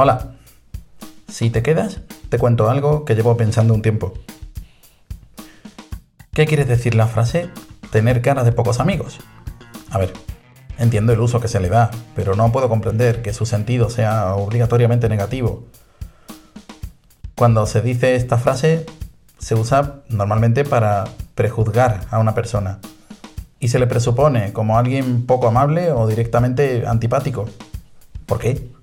Hola. Si te quedas, te cuento algo que llevo pensando un tiempo. ¿Qué quiere decir la frase tener cara de pocos amigos? A ver, entiendo el uso que se le da, pero no puedo comprender que su sentido sea obligatoriamente negativo. Cuando se dice esta frase, se usa normalmente para prejuzgar a una persona y se le presupone como alguien poco amable o directamente antipático. ¿Por qué?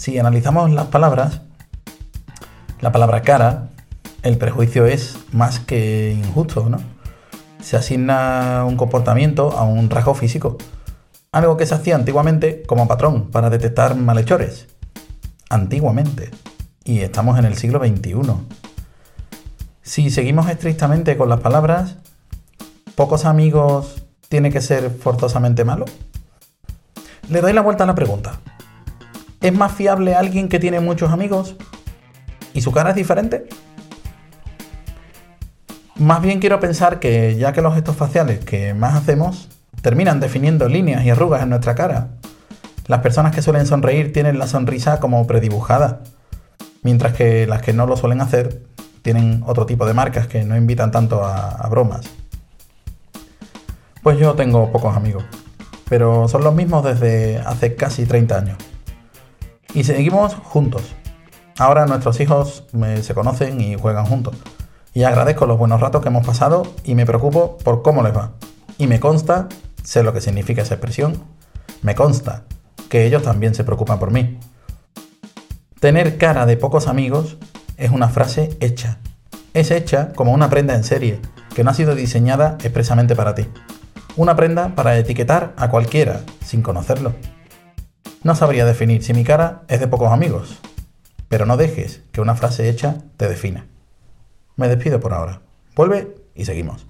Si analizamos las palabras, la palabra cara, el prejuicio es más que injusto, ¿no? Se asigna un comportamiento a un rasgo físico, algo que se hacía antiguamente como patrón para detectar malhechores. Antiguamente. Y estamos en el siglo XXI. Si seguimos estrictamente con las palabras, ¿pocos amigos tiene que ser forzosamente malo? Le doy la vuelta a la pregunta. ¿Es más fiable alguien que tiene muchos amigos y su cara es diferente? Más bien quiero pensar que ya que los gestos faciales que más hacemos terminan definiendo líneas y arrugas en nuestra cara, las personas que suelen sonreír tienen la sonrisa como predibujada, mientras que las que no lo suelen hacer tienen otro tipo de marcas que no invitan tanto a, a bromas. Pues yo tengo pocos amigos, pero son los mismos desde hace casi 30 años y seguimos juntos. Ahora nuestros hijos se conocen y juegan juntos. Y agradezco los buenos ratos que hemos pasado y me preocupo por cómo les va. Y me consta, sé lo que significa esa expresión, me consta que ellos también se preocupan por mí. Tener cara de pocos amigos es una frase hecha. Es hecha como una prenda en serie, que no ha sido diseñada expresamente para ti. Una prenda para etiquetar a cualquiera, sin conocerlo. No sabría definir si mi cara es de pocos amigos, pero no dejes que una frase hecha te defina. Me despido por ahora. Vuelve y seguimos.